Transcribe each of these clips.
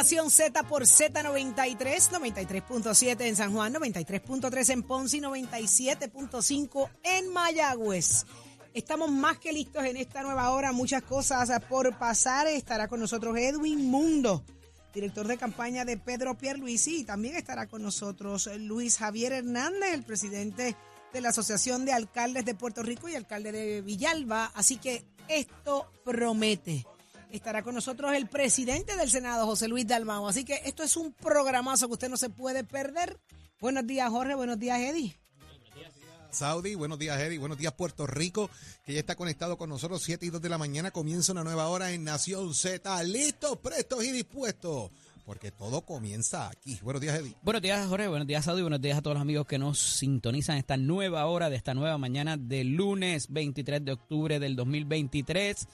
Nación Z por Z93, 93.7 en San Juan, 93.3 en Ponce y 97.5 en Mayagüez. Estamos más que listos en esta nueva hora, muchas cosas por pasar. Estará con nosotros Edwin Mundo, director de campaña de Pedro Pierluisi, y también estará con nosotros Luis Javier Hernández, el presidente de la Asociación de Alcaldes de Puerto Rico y alcalde de Villalba. Así que esto promete. Estará con nosotros el presidente del Senado, José Luis Dalmao. Así que esto es un programazo que usted no se puede perder. Buenos días, Jorge. Buenos días, Eddie. Saudi, buenos días Eddie, buenos días Puerto Rico, que ya está conectado con nosotros, 7 y 2 de la mañana, comienza una nueva hora en Nación Z, listos, prestos y dispuestos, porque todo comienza aquí. Buenos días Eddie. Buenos días Jorge, buenos días Saudi, buenos días a todos los amigos que nos sintonizan esta nueva hora de esta nueva mañana de lunes 23 de octubre del 2023.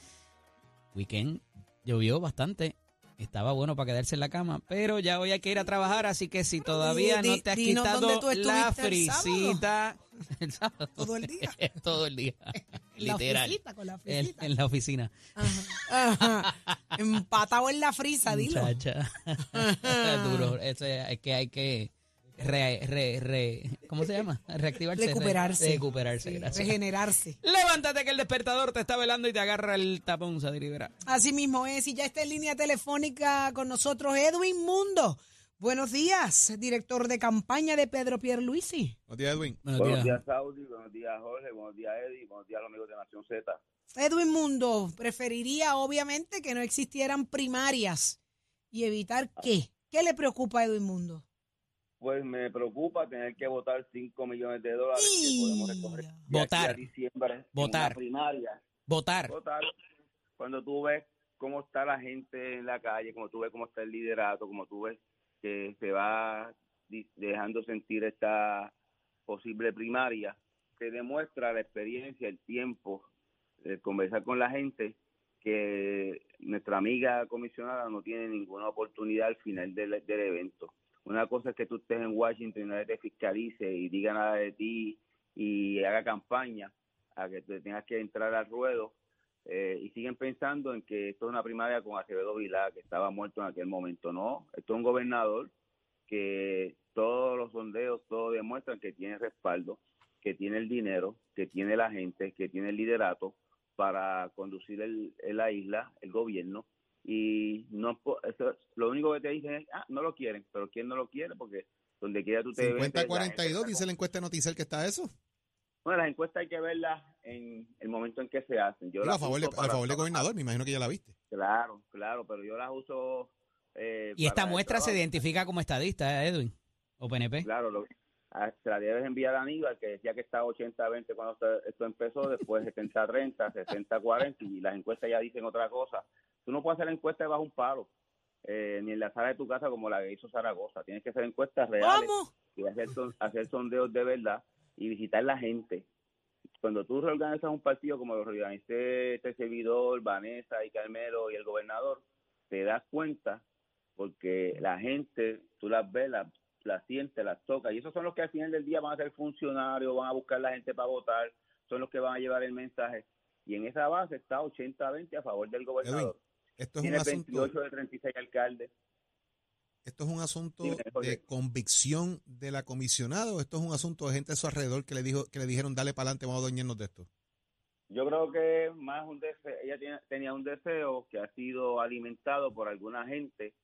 Weekend llovió bastante. Estaba bueno para quedarse en la cama, pero ya hoy hay que ir a trabajar, así que si todavía Di- no te has quitado tú la el frisita, el sábado. Todo el día. todo el día, La literal, con la en, frisita. en la oficina. Ajá, ajá. Empatado en la frisa, dilo. Muchacha, duro, eso es que hay que re, re, re, ¿cómo se llama? Reactivarse, re- Recuperarse. recuperarse, Sí, gracias. Regenerarse. Levántate que el despertador te está velando y te agarra el tapón, Sadiri Vera. Así mismo es, y ya está en línea telefónica con nosotros Edwin Mundo. Buenos días, director de campaña de Pedro Pierluisi. Buenos días Edwin. Buenos Buenos días. días, Saudi. Buenos días, Jorge. Buenos días, Eddie. Buenos días, los amigos de Nación Z. Edwin Mundo preferiría obviamente que no existieran primarias y evitar qué. ¿Qué le preocupa a Edwin Mundo? Pues me preocupa tener que votar 5 millones de dólares que podemos recoger Votar. a diciembre Votar. primaria. Votar. Votar. Cuando tú ves cómo está la gente en la calle, como tú ves cómo está el liderato, como tú ves que se va dejando sentir esta posible primaria, que demuestra la experiencia, el tiempo, de conversar con la gente, que nuestra amiga comisionada no tiene ninguna oportunidad al final del, del evento. Una cosa es que tú estés en Washington y nadie te fiscalice y diga nada de ti y haga campaña, a que te tengas que entrar al ruedo eh, y siguen pensando en que esto es una primaria con Acevedo Vilá, que estaba muerto en aquel momento. No, esto es un gobernador que todos los sondeos, todo demuestran que tiene respaldo, que tiene el dinero, que tiene la gente, que tiene el liderato para conducir el, la isla, el gobierno. Y no eso, lo único que te dicen es, ah, no lo quieren, pero ¿quién no lo quiere? Porque donde quiera tú te metes, la gente 50-42, está dice la encuesta de Noticel que está eso. bueno, las encuestas hay que verlas en el momento en que se hacen. Yo a favor, de, uso a para favor del gobernador, me imagino que ya la viste. Claro, claro, pero yo las uso. eh, Y esta para muestra se identifica como estadista, ¿eh, Edwin, o PNP. Claro, lo, a- se la debes enviar a Aníbal, que decía que estaba 80-20 cuando esto, esto empezó, después 70-30, 60-40, y las encuestas ya dicen otra cosa. Tú no puedes hacer encuestas bajo un palo, eh, ni en la sala de tu casa como la que hizo Zaragoza. Tienes que hacer encuestas reales. ¿Cómo? y hacer, son- hacer sondeos de verdad y visitar la gente. Cuando tú reorganizas un partido como lo reorganicé este servidor, Vanessa y Carmelo y el gobernador, te das cuenta porque la gente, tú las ves, las, las sientes, las tocas, y esos son los que al final del día van a ser funcionarios, van a buscar la gente para votar, son los que van a llevar el mensaje. Y en esa base está 80-20 a favor del gobernador. Esto es un Tiene asunto, 28 de 36 alcaldes. esto es un asunto de convicción de la comisionada o esto es un asunto de gente a su alrededor que le dijo, que le dijeron dale para adelante, vamos a doñarnos de esto. Yo creo que más un deseo, ella tiene- tenía un deseo que ha sido alimentado por alguna gente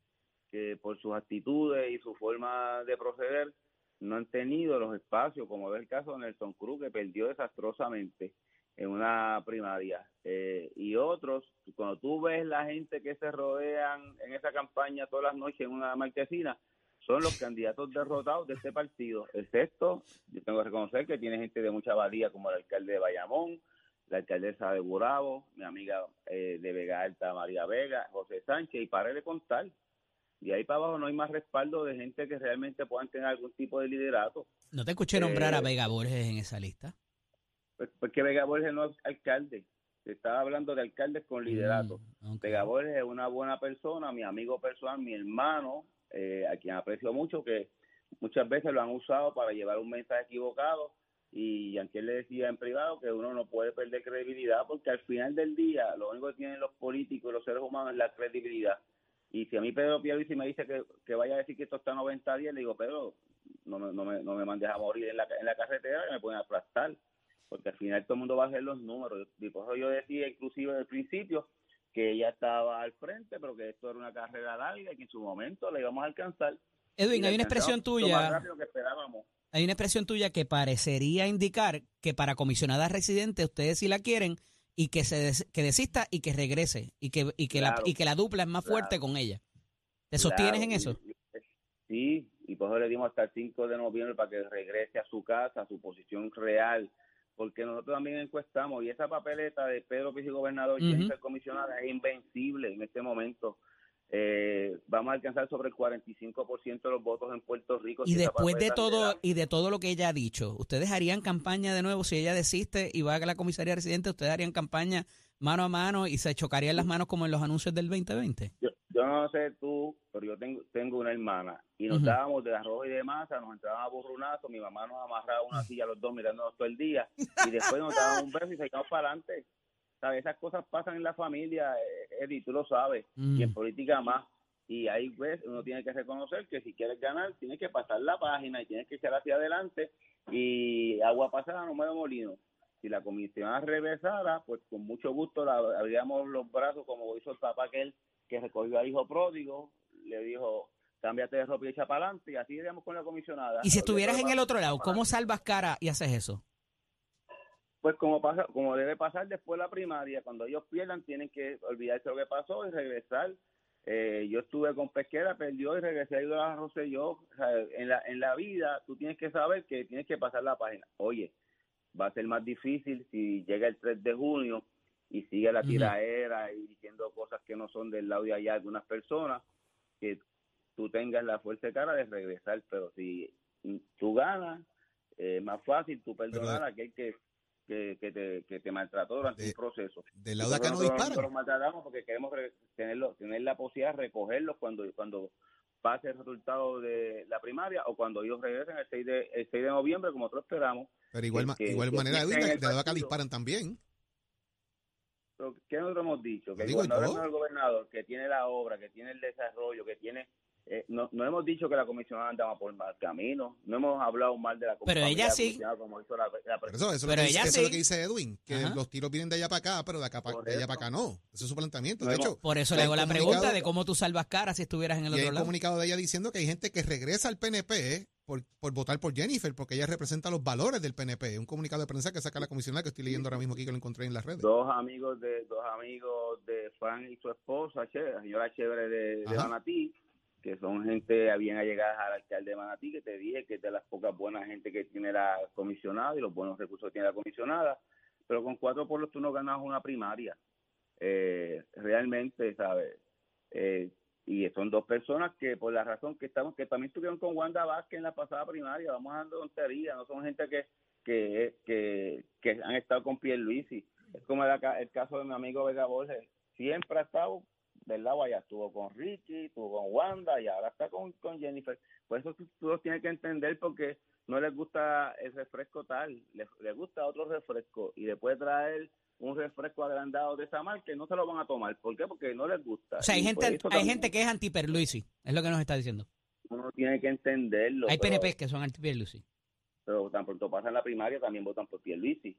que por sus actitudes y su forma de proceder no han tenido los espacios, como es el caso de Nelson Cruz, que perdió desastrosamente en una primaria. Eh, y otros, cuando tú ves la gente que se rodean en esa campaña todas las noches en una marquesina, son los candidatos derrotados de este partido, excepto, yo tengo que reconocer que tiene gente de mucha valía como el alcalde de Bayamón, la alcaldesa de Burabo, mi amiga eh, de Vega Alta, María Vega, José Sánchez, y para de contar. Y ahí para abajo no hay más respaldo de gente que realmente puedan tener algún tipo de liderato. No te escuché nombrar a Eh, Vega Borges en esa lista. Pues, porque Vega Borges no es alcalde. Se estaba hablando de alcaldes con liderato. Mm. Vega Borges es una buena persona, mi amigo personal, mi hermano, eh, a quien aprecio mucho, que muchas veces lo han usado para llevar un mensaje equivocado. Y aunque él le decía en privado que uno no puede perder credibilidad, porque al final del día lo único que tienen los políticos y los seres humanos es la credibilidad. Y si a mí Pedro Pierluisi me dice que, que vaya a decir que esto está 90 días, le digo, Pedro, no me, no me, no me mandes a morir en la, en la carretera que me pueden aplastar, porque al final todo el mundo va a hacer los números. Y por eso yo decía, inclusive al principio, que ella estaba al frente, pero que esto era una carrera larga y que en su momento la íbamos a alcanzar. Edwin, hay una la expresión tuya, que hay una expresión tuya que parecería indicar que para comisionada residente ustedes sí la quieren y que se des- que desista y que regrese y que y que la Claro. y que la dupla es más fuerte Claro. con ella. ¿Te sostienes Claro, en eso? Sí, y por eso le dimos hasta el 5 de noviembre para que regrese a su casa, a su posición real, porque nosotros también encuestamos y esa papeleta de Pedro Pizzi gobernador y Ujú. Jennifer comisionada es invencible en este momento. Eh, vamos a alcanzar sobre el 45% de los votos en Puerto Rico. Y si después de todo y de todo lo que ella ha dicho, ustedes harían campaña de nuevo si ella desiste y va a la comisaría residente, ustedes harían campaña mano a mano y se chocarían las manos como en los anuncios del 2020. Yo, yo no sé tú, pero yo tengo, tengo una hermana y nos Ujú. dábamos de arroz y de masa, nos entraban a burrunazo, mi mamá nos amarraba una silla los dos mirándonos todo el día y después nos daban un beso y seguíamos para adelante. ¿Sabes? Esas cosas pasan en la familia, eh, Eddie, tú lo sabes, Mm. y en política más. Y ahí pues uno tiene que reconocer que si quieres ganar tienes que pasar la página y tienes que echar hacia adelante y agua pasada no mueve molino. Si la comisión regresara, pues con mucho gusto la abríamos los brazos como hizo el papá aquel que recogió al hijo pródigo, le dijo, cámbiate de ropa y echa para adelante y así iríamos con la comisionada. Y si estuvieras en el otro lado, ¿cómo salvas cara y haces eso? Pues como pasa, como debe pasar después de la primaria, cuando ellos pierdan tienen que olvidarse lo que pasó y regresar. Eh, yo estuve con Pesquera, perdió y regresé a Ídola Rosselló. O sea, en, la, en la vida tú tienes que saber que tienes que pasar la página. Oye, va a ser más difícil si llega el 3 de junio y sigue la tiraera y diciendo cosas que no son del lado de allá algunas personas, que tú tengas la fuerza de cara de regresar. Pero si tú ganas, eh, es más fácil tú perdonar a aquel que, que, que te, que te maltrató durante De- un proceso. Del lado de acá no disparan. nosotros los maltratamos porque queremos tenerlo, tener la posibilidad de recogerlos cuando, cuando pase el resultado de la primaria o cuando ellos regresen el 6 de, el 6 de noviembre, como nosotros esperamos. Pero igual, que- igual que manera, de de lado de acá disparan también. ¿Qué nosotros hemos dicho? Que el gobernador yo. es el gobernador, que tiene la obra, que tiene el desarrollo, que tiene... eh, no, no hemos dicho que la comisionada andaba por mal camino, no hemos hablado mal de la Pero familia ella sí. comisionada como hizo la, la Por eso, eso, lo Pero que dice, ella eso es lo sí. que dice Edwin, que Ajá. los tiros vienen de allá para acá, pero de, acá pa- Por de allá para acá no. Ese es su planteamiento. No De hemos- hecho, Por eso le hay hago la pregunta de cómo tú salvas cara si estuvieras en el Y hay otro un lado. comunicado de ella diciendo que hay gente que regresa al PNP eh, por, por votar por Jennifer, porque ella representa los valores del PNP. Un comunicado de prensa que saca la comisionada que estoy leyendo ahora mismo aquí que lo encontré en las redes. dos amigos de dos amigos de Fran y su esposa, Che- la señora Chévere de, de Ajá. Manatí, que son gente bien allegadas al alcalde de Manatí, que te dije que es de las pocas buenas gente que tiene la comisionada y los buenos recursos que tiene la comisionada, pero con cuatro pueblos tú no ganas una primaria. Eh, realmente, ¿sabes? Eh, y son dos personas que por la razón que estamos, que también estuvieron con Wanda Vázquez en la pasada primaria, vamos dando tonterías, no son gente que, que, que, han estado con Pierluisi. Es como el, el caso de mi amigo Vega Borges, siempre ha estado lado allá, estuvo con Ricky, estuvo con Wanda y ahora está con, con Jennifer. Por eso tú, tú los tienes que entender porque no les gusta el refresco tal, les, les gusta otro refresco y puede traer un refresco agrandado de esa marca y no se lo van a tomar. ¿Por qué? Porque no les gusta. O sea, hay Y gente, hay también gente que es anti-Perluisi, es lo que nos está diciendo. Uno tiene que entenderlo. Hay pero- PNP que son anti-Perluisi. pero tan pronto pasan la primaria también votan por Pierluisi.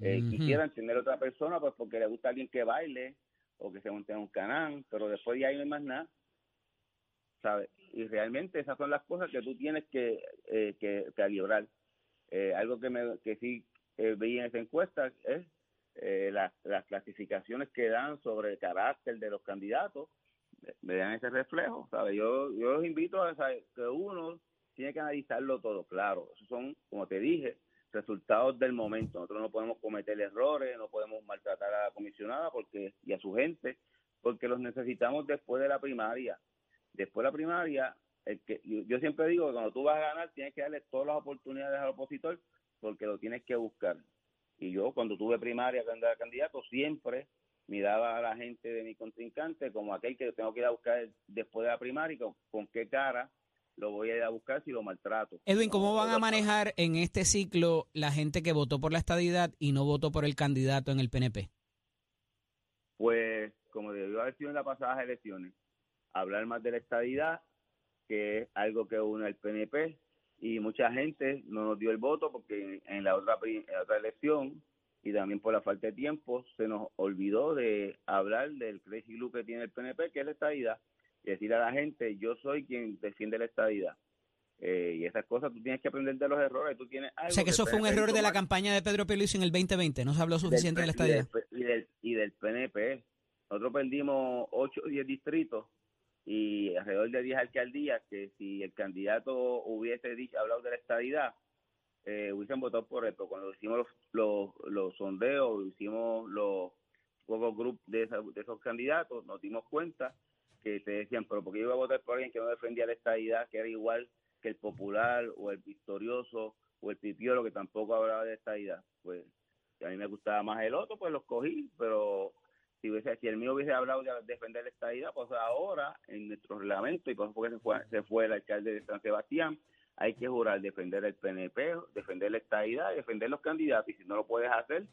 Eh. Quisieran tener otra persona pues porque le gusta alguien que baile o que se monte en un canal, pero después de ahí no hay más nada. ¿Sabes? Y realmente esas son las cosas que tú tienes que, eh, que, calibrar. Eh, algo que, me, que sí eh, vi en esa encuesta es eh, las, las clasificaciones que dan sobre el carácter de los candidatos, me dan ese reflejo. ¿sabes? Yo, yo los invito a ¿sabes? que uno tiene que analizarlo todo, claro. Esos son, como te dije, resultados del momento. Nosotros no podemos cometer errores, no podemos maltratar a la comisionada porque y a su gente, porque los necesitamos después de la primaria. Después de la primaria, el que, yo, siempre digo que cuando tú vas a ganar tienes que darle todas las oportunidades al opositor porque lo tienes que buscar. Y yo cuando tuve primaria candidato siempre miraba a la gente de mi contrincante como aquel que tengo que ir a buscar después de la primaria con, con qué cara lo voy a ir a buscar si lo maltrato. Edwin, ¿cómo van a manejar en este ciclo la gente que votó por la estadidad y no votó por el candidato en el PNP? Pues como debió haber sido en las pasadas elecciones, hablar más de la estadidad, que es algo que une al PNP, y mucha gente no nos dio el voto porque en la otra, en la otra elección y también por la falta de tiempo se nos olvidó de hablar del crazy look que tiene el PNP, que es la estadidad, y decir a la gente, yo soy quien defiende la estadidad. Eh, y esas cosas tú tienes que aprender de los errores. Tú tienes o sea que eso fue un error de la campaña de Pedro Pérez en el 2020. No se habló suficiente de la estadía. Y del, y del, PNP. Nosotros perdimos 8 o 10 distritos y alrededor de 10 alcaldías que si el candidato hubiese dicho, hablado de la estadidad, eh, hubiesen votado por esto. Cuando hicimos los, los, los sondeos, hicimos los focus group de, de esos candidatos, nos dimos cuenta que te decían, pero porque yo iba a votar por alguien que no defendía la estadidad, que era igual que el popular o el victorioso o el pipiolo que tampoco hablaba de esta idea. Pues si a mí me gustaba más el otro, pues lo cogí, pero si, hubiese, si el mío hubiese hablado de defender la estadidad, pues ahora en nuestro reglamento, y por eso se fue, se fue el alcalde de San Sebastián, hay que jurar defender el PNP, defender la estadidad, defender los candidatos, y si no lo puedes hacer,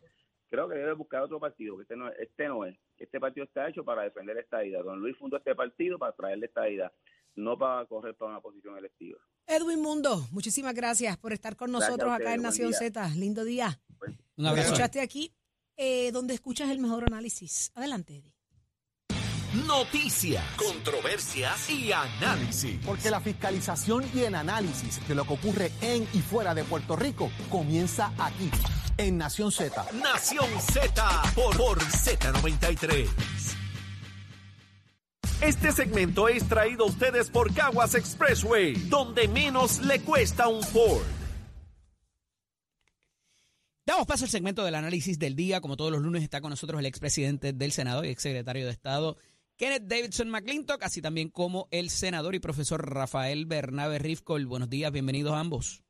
creo que debes buscar otro partido, que este no, este no es. Este partido está hecho para defender la estadidad. Don Luis fundó este partido para traerle estadidad no para correr para una posición electiva. Edwin Mundo, muchísimas gracias por estar con nosotros acá en Nación Z. Lindo día. Un abrazo. Escuchaste aquí eh, donde escuchas el mejor análisis. Adelante, Eddie. Noticias, controversias y análisis. Porque la fiscalización y el análisis de lo que ocurre en y fuera de Puerto Rico comienza aquí, en Nación Z. Nación Z por, por Z93. Este segmento es traído a ustedes por Caguas Expressway, donde menos le cuesta un Ford. Damos paso al segmento del análisis del día. Como todos los lunes está con nosotros el expresidente del Senado y exsecretario de Estado, Kenneth Davidson McClintock, así también como el senador y profesor Rafael Bernabe Rifkol. Buenos días, bienvenidos a ambos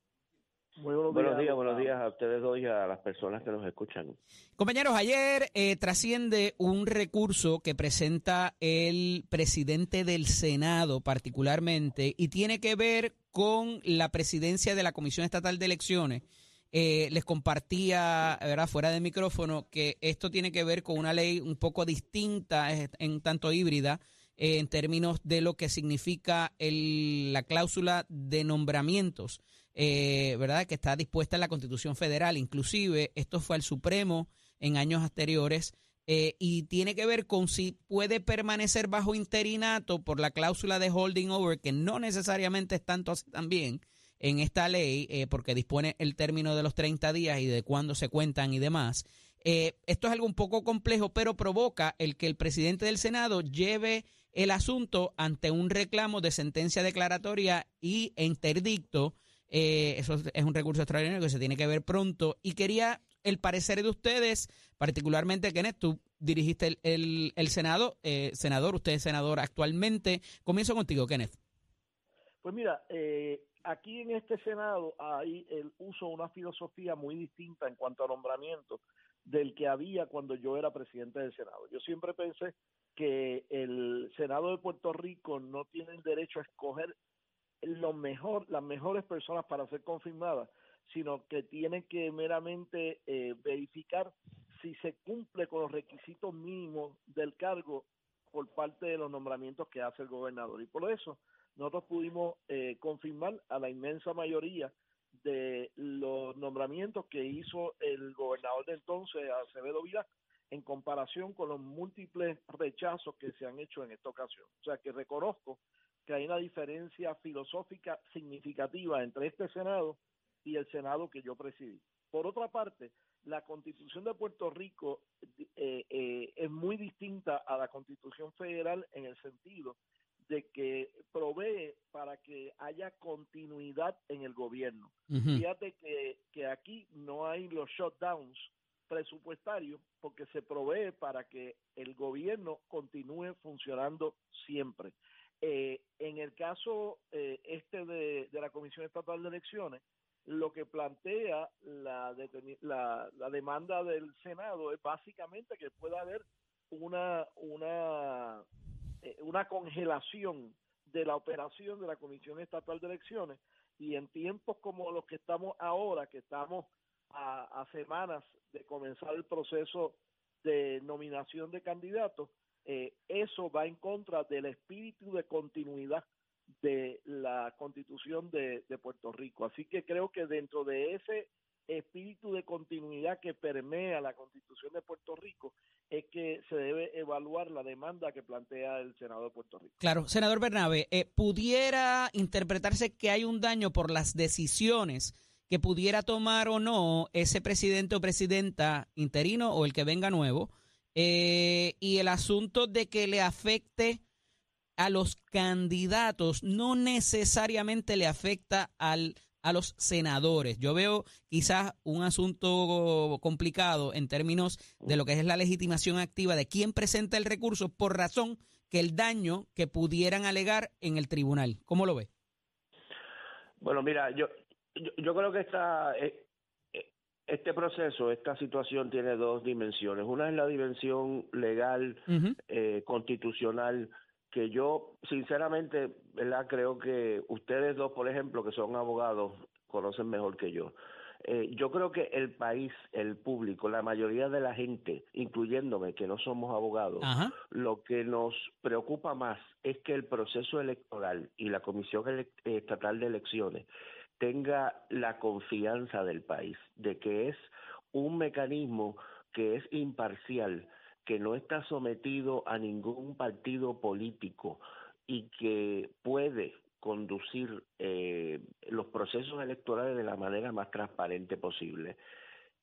buenos, días, buenos días a ustedes dos y a las personas que nos escuchan. Compañeros, ayer eh, trasciende un recurso que presenta el presidente del Senado particularmente y tiene que ver con la presidencia de la Comisión Estatal de Elecciones. Eh, les compartía, ¿verdad? fuera del micrófono, que esto tiene que ver con una ley un poco distinta, en tanto híbrida, eh, en términos de lo que significa el, la cláusula de nombramientos. Eh, ¿verdad? Que está dispuesta en la Constitución Federal. Inclusive, esto fue al Supremo en años anteriores eh, y tiene que ver con si puede permanecer bajo interinato por la cláusula de holding over, que no necesariamente es tanto así también en esta ley, eh, porque dispone el término de los 30 días y de cuándo se cuentan y demás. esto es algo un poco complejo, pero provoca el que el presidente del Senado lleve el asunto ante un reclamo de sentencia declaratoria y interdicto eh, eso es un recurso extraordinario que se tiene que ver pronto. Y quería el parecer de ustedes, particularmente, Kenneth, tú dirigiste el, el, Senado, eh, senador, usted es senador actualmente. Comienzo contigo, Kenneth. Pues mira, eh, aquí en este Senado hay el uso de una filosofía muy distinta en cuanto a nombramiento del que había cuando yo era presidente del Senado. Yo siempre pensé que el Senado de Puerto Rico no tiene el derecho a escoger lo mejor, las mejores personas para ser confirmadas, sino que tienen que meramente eh, verificar si se cumple con los requisitos mínimos del cargo por parte de los nombramientos que hace el gobernador. Y por eso nosotros pudimos eh, confirmar a la inmensa mayoría de los nombramientos que hizo el gobernador de entonces, Acevedo Vila, en comparación con los múltiples rechazos que se han hecho en esta ocasión. O sea que reconozco que hay una diferencia filosófica significativa entre este Senado y el Senado que yo presidí. Por otra parte, la Constitución de Puerto Rico eh, eh, es muy distinta a la Constitución federal en el sentido de que provee para que haya continuidad en el gobierno. Fíjate que, que aquí no hay los shutdowns presupuestarios porque se provee para que el gobierno continúe funcionando siempre. Eh, en el caso eh, este de, la Comisión Estatal de Elecciones, lo que plantea la, la, demanda del Senado es básicamente que pueda haber una, una, eh, una congelación de la operación de la Comisión Estatal de Elecciones. Y en tiempos como los que estamos ahora, que estamos a, a semanas de comenzar el proceso de nominación de candidatos, eh, eso va en contra del espíritu de continuidad de la constitución de, de Puerto Rico. Así que creo que dentro de ese espíritu de continuidad que permea la constitución de Puerto Rico es que se debe evaluar la demanda que plantea el senador de Puerto Rico. Claro, senador Bernabe, eh, ¿pudiera interpretarse que hay un daño por las decisiones que pudiera tomar o no ese presidente o presidenta interino o el que venga nuevo? Eh, y el asunto de que le afecte a los candidatos no necesariamente le afecta al a los senadores. Yo veo quizás un asunto complicado en términos de lo que es la legitimación activa de quién presenta el recurso por razón que el daño que pudieran alegar en el tribunal. ¿Cómo lo ve? Bueno, mira, yo, yo, creo que esta, eh, este proceso, esta situación tiene dos dimensiones. Una es la dimensión legal, eh, constitucional, que yo sinceramente, ¿verdad? Creo que ustedes dos, por ejemplo, que son abogados, conocen mejor que yo. Eh, yo creo que el país, el público, la mayoría de la gente, incluyéndome, que no somos abogados, lo que nos preocupa más es que el proceso electoral y la Comisión Estatal de Elecciones tenga la confianza del país de que es un mecanismo que es imparcial, que no está sometido a ningún partido político y que puede conducir eh, los procesos electorales de la manera más transparente posible.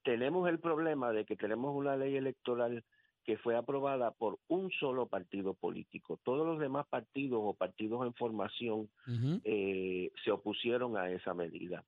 Tenemos el problema de que tenemos una ley electoral que fue aprobada por un solo partido político. Todos los demás partidos o partidos en formación eh, se opusieron a esa medida.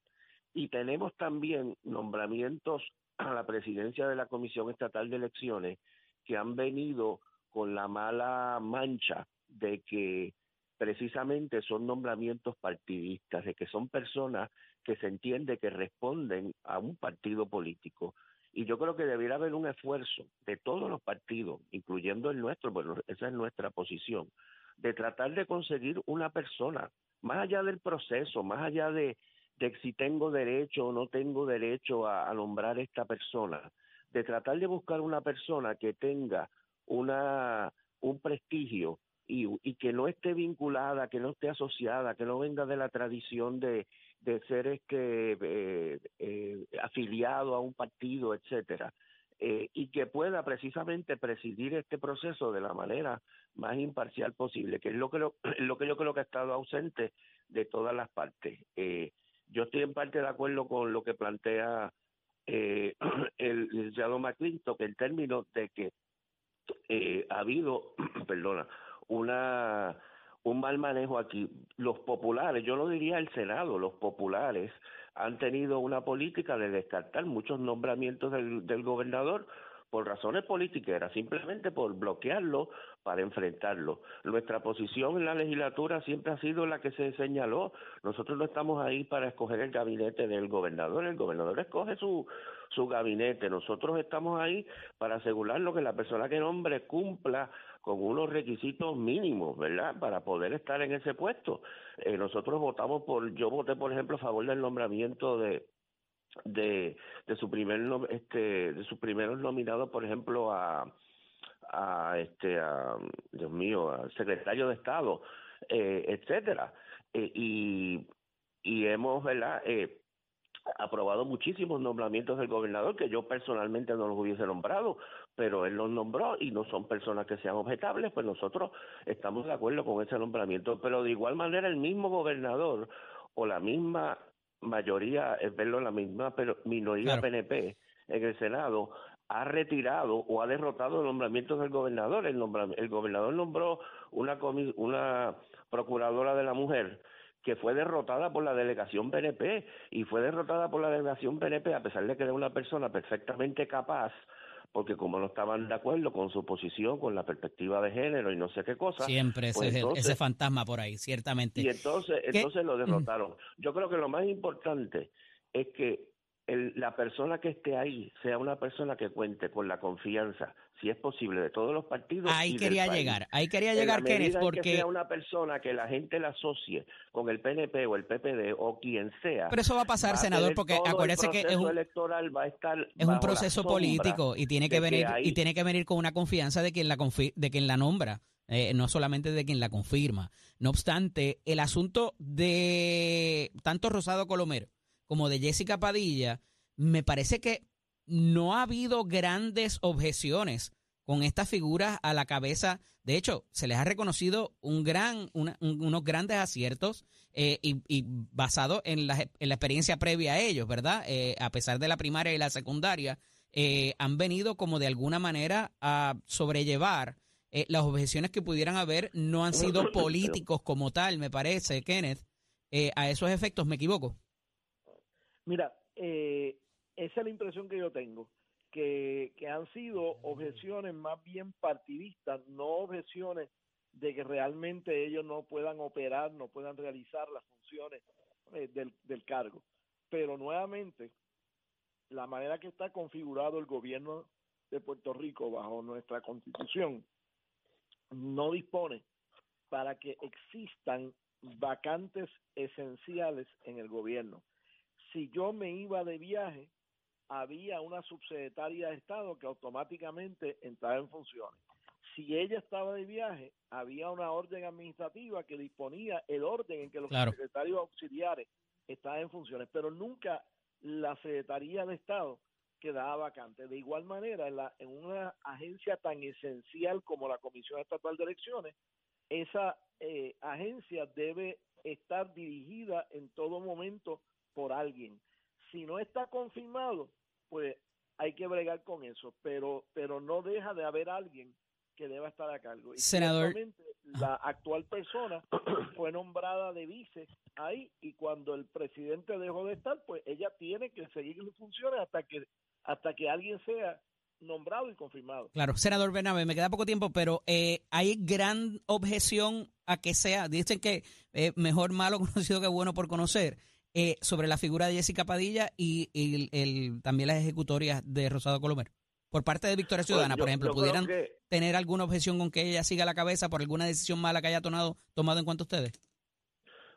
Y tenemos también nombramientos a la presidencia de la Comisión Estatal de Elecciones que han venido con la mala mancha de que precisamente son nombramientos partidistas, de que son personas que se entiende que responden a un partido político. Y yo creo que debiera haber un esfuerzo de todos los partidos, incluyendo el nuestro, bueno, esa es nuestra posición, de tratar de conseguir una persona, más allá del proceso, más allá de, de si tengo derecho o no tengo derecho a, nombrar esta persona, de tratar de buscar una persona que tenga una un prestigio y, y, que no esté vinculada, que no esté asociada, que no venga de la tradición de, de ser este, eh, eh, afiliado a un partido, etcétera, eh, y que pueda precisamente presidir este proceso de la manera más imparcial posible, que es lo que, lo, lo que yo creo que ha estado ausente de todas las partes. yo estoy en parte de acuerdo con lo que plantea eh, el licenciado McClinton, que en términos de que eh, ha habido, perdona, una un mal manejo aquí. Los populares, yo no diría el Senado, los populares han tenido una política de descartar muchos nombramientos del, del gobernador por razones políticas, simplemente por bloquearlo para enfrentarlo. Nuestra posición en la legislatura siempre ha sido la que se señaló. Nosotros no estamos ahí para escoger el gabinete del gobernador, el gobernador escoge su, su gabinete. Nosotros estamos ahí para asegurarlo que la persona que nombre cumpla con unos requisitos mínimos, ¿verdad? Para poder estar en ese puesto. Eh, nosotros votamos por, yo voté por ejemplo a favor del nombramiento de de, de su primer este de sus primeros nominados por ejemplo a a este a, Dios mío al secretario de estado eh, etcétera eh, y y hemos verdad eh, aprobado muchísimos nombramientos del gobernador que yo personalmente no los hubiese nombrado, pero él los nombró y no son personas que sean objetables, pues nosotros estamos de acuerdo con ese nombramiento, pero de igual manera el mismo gobernador o la misma mayoría, es verlo, la misma pero minoría PNP en el Senado ha retirado o ha derrotado el nombramiento del gobernador. El, el gobernador nombró una, una procuradora de la mujer que fue derrotada por la delegación PNP y fue derrotada por la delegación PNP a pesar de que era una persona perfectamente capaz porque como no estaban de acuerdo con su posición, con la perspectiva de género y no sé qué cosa. Siempre ese, pues ese fantasma por ahí, ciertamente. Y entonces, entonces lo derrotaron. Yo creo que lo más importante es que el, la persona que esté ahí sea una persona que cuente con la confianza, si es posible, de todos los partidos. Ahí y del quería país. llegar, ahí quería En llegar, Kenneth, en que porque... sea una persona que la gente la asocie con el PNP o el PPD o quien sea. Pero eso va a pasar, va senador, porque acuérdese que es un, electoral va a estar es un proceso político y tiene que venir ahí- y tiene que venir con una confianza de quien la confi- de quien la nombra, eh, no solamente de quien la confirma. No obstante, el asunto de tanto Rosado Colomero como de Jessica Padilla, me parece que no ha habido grandes objeciones con estas figuras a la cabeza. De hecho, se les ha reconocido un gran, una- un- unos grandes aciertos eh, y, y basado en la, en la experiencia previa a ellos, ¿verdad? Eh, a pesar de la primaria y la secundaria, eh, han venido como de alguna manera a sobrellevar eh, las objeciones que pudieran haber. No han sido políticos como tal, me parece, Kenneth. A esos efectos, ¿me equivoco? Mira, eh, esa es la impresión que yo tengo, que, que han sido objeciones más bien partidistas, no objeciones de que realmente ellos no puedan operar, no puedan realizar las funciones eh, del, del cargo. Pero nuevamente, la manera que está configurado el gobierno de Puerto Rico bajo nuestra constitución no dispone para que existan vacantes esenciales en el gobierno. Si yo me iba de viaje, había una subsecretaria de Estado que automáticamente entraba en funciones. Si ella estaba de viaje, había una orden administrativa que disponía el orden en que los Claro. secretarios auxiliares estaban en funciones, pero nunca la Secretaría de Estado quedaba vacante. De igual manera, en, la, en una agencia tan esencial como la Comisión Estatal de Elecciones, esa eh, agencia debe estar dirigida en todo momento por alguien. Si no está confirmado, pues hay que bregar con eso, pero pero no deja de haber alguien que deba estar a cargo. Y Senador. la actual persona fue nombrada de vice ahí y cuando el presidente dejó de estar, pues ella tiene que seguir sus funciones hasta que hasta que alguien sea nombrado y confirmado. Claro, senador Bernabe, me queda poco tiempo, pero eh, hay gran objeción a que sea, dicen que eh, mejor malo conocido que bueno por conocer, eh, sobre la figura de Jessica Padilla y, y el, el- también las ejecutorias de Rosado Colomero. Por parte de Victoria Ciudadana, Pues yo- por ejemplo, ¿pudieran que- tener alguna objeción con que ella siga la cabeza por alguna decisión mala que haya tomado, tomado en cuanto a ustedes?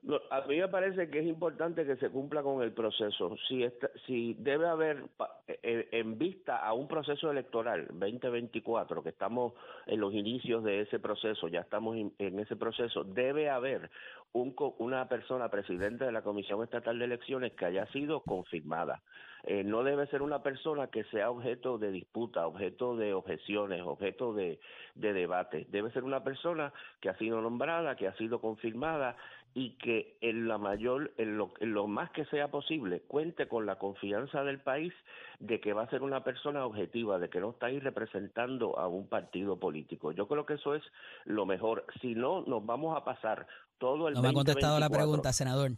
No, a mí me parece que es importante que se cumpla con el proceso. Si, si debe haber, pa- en, en vista a un proceso electoral 2024, que estamos en los inicios de ese proceso, ya estamos en ese proceso, debe haber un, una persona presidente de la Comisión Estatal de Elecciones que haya sido confirmada. Eh, no debe ser una persona que sea objeto de disputa, objeto de objeciones, objeto de, de debate. Debe ser una persona que ha sido nombrada, que ha sido confirmada y que en la mayor, en lo, en lo más que sea posible, cuente con la confianza del país de que va a ser una persona objetiva, de que no está ahí representando a un partido político. Yo creo que eso es lo mejor. Si no, nos vamos a pasar todo el No me ha contestado la 2024 pregunta, senador.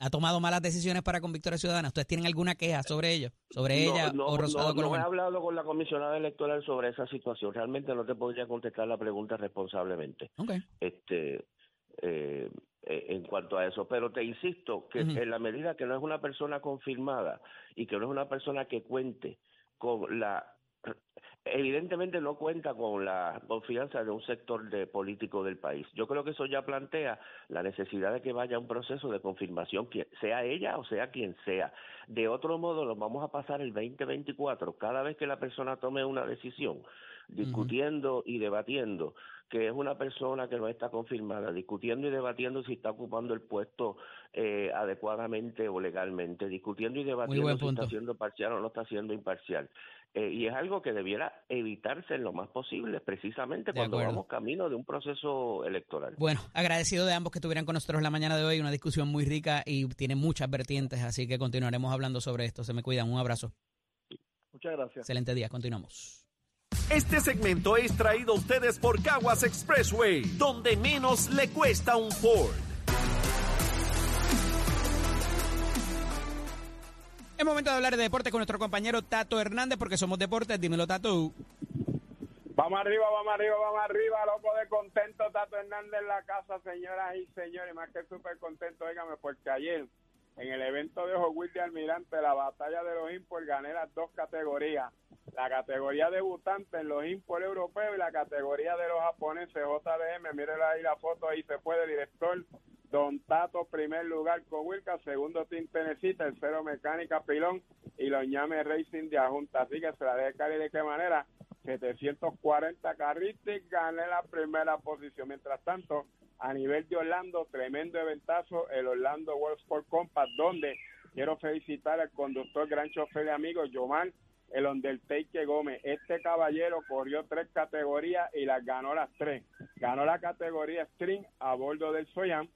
¿Ha tomado malas decisiones para con Victoria Ciudadana? ¿Ustedes tienen alguna queja sobre ello? ¿Sobre ella no, o Rosado no, no he hablado con la comisionada electoral sobre esa situación. Realmente no te podría contestar la pregunta responsablemente. Ok. Este, eh, eh, en cuanto a eso, pero te insisto que en la medida que no es una persona confirmada y que no es una persona que cuente con la evidentemente no cuenta con la confianza de un sector de político del país. Yo creo que eso ya plantea la necesidad de que vaya un proceso de confirmación, que sea ella o sea quien sea. De otro modo, nos vamos a pasar el 2024, cada vez que la persona tome una decisión, discutiendo y debatiendo que es una persona que no está confirmada, discutiendo y debatiendo si está ocupando el puesto eh, adecuadamente o legalmente, discutiendo y debatiendo si está siendo parcial o no está siendo imparcial. Eh, y es algo que debiera evitarse en lo más posible, precisamente De cuando acuerdo. vamos camino de un proceso electoral. Bueno, agradecido de ambos que estuvieran con nosotros la mañana de hoy. Una discusión muy rica y tiene muchas vertientes, así que continuaremos hablando sobre esto. Se me cuidan. Un abrazo. Muchas gracias. Excelente día. Continuamos. Este segmento es traído a ustedes por Caguas Expressway, donde menos le cuesta un Ford. Es momento de hablar de deporte con nuestro compañero Tato Hernández, porque somos deportes. Dímelo, Tato. Vamos arriba, vamos arriba, vamos arriba, loco de contento, Tato Hernández en la casa, señoras y señores, más que súper contento, óigame, porque ayer en el evento de Wheels de Almirante, la batalla de los import, gané las dos categorías. La categoría debutante en los import europeos y la categoría de los japoneses, JDM. Miren ahí la foto, ahí se puede, director. Don Tato, primer lugar con Wilca, segundo Team Tennessee, tercero Mecánica Pilón y los Ñame Racing de Ajunta. Así que se la deje caer de qué manera. 740 carritos gané la primera posición. Mientras tanto, a nivel de Orlando, tremendo eventazo, el Orlando World Sport Compass, donde quiero felicitar al conductor, gran chofer de amigos, Yomar, el Gómez. Este caballero corrió tres categorías y las ganó las tres. Ganó la categoría String a bordo del Soyan,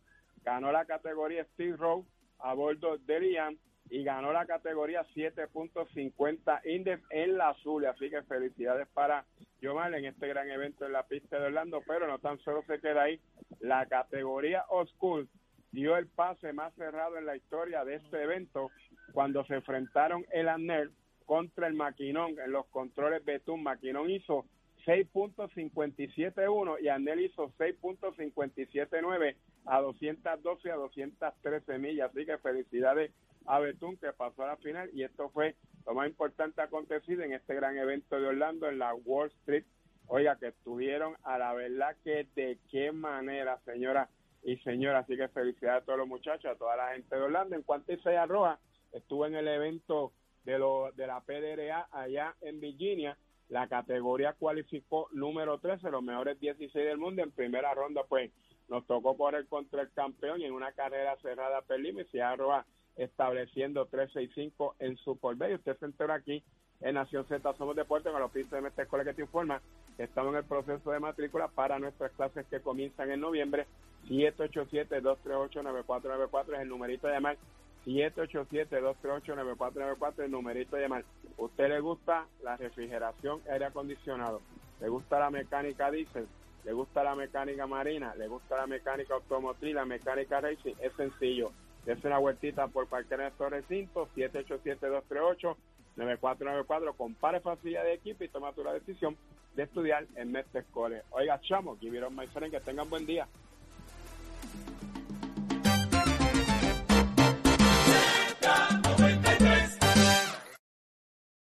ganó la categoría Steel Row a bordo del Ian y ganó la categoría 7.50 Index en la azul. Así que felicidades para Yomar en este gran evento en la pista de Orlando, pero no tan solo se queda ahí. La categoría Oscur dio el pase más cerrado en la historia de este evento cuando se enfrentaron el ANER contra el Maquinón en los controles Betún. Maquinón hizo 6.571 y Anel hizo 6.579 a 212 a 213 millas. Así que felicidades a Betún que pasó a la final y esto fue lo más importante acontecido en este gran evento de Orlando en la Wall Street. Oiga, que estuvieron a la verdad que de qué manera, señora y señora. Así que felicidades a todos los muchachos, a toda la gente de Orlando. En cuanto a Isaiah Roja, estuvo en el evento de, lo, de la PDRA allá en Virginia. La categoría cualificó número 13, los mejores 16 del mundo. En primera ronda, pues, nos tocó correr contra el campeón y en una carrera cerrada perdimos. Y Roja estableciendo 3-6-5 en su por Usted se entera aquí en Nación Z Somos Deportes con los pisos de MT Escuela que te informa estamos en el proceso de matrícula para nuestras clases que comienzan en noviembre. 787-238-9494 es el numerito de llamar. 787-238-9494 es el numerito de llamar. ¿Usted le gusta la refrigeración, aire acondicionado? ¿Le gusta la mecánica diésel? le gusta la mecánica marina, le gusta la mecánica automotriz, la mecánica racing, es sencillo. Es una vueltita por cualquier de estos recintos, 787-238-9494. Compare facilidad de equipo y toma tu la decisión de estudiar en Mestre College. Oiga, chamo, give it on que tengan buen día.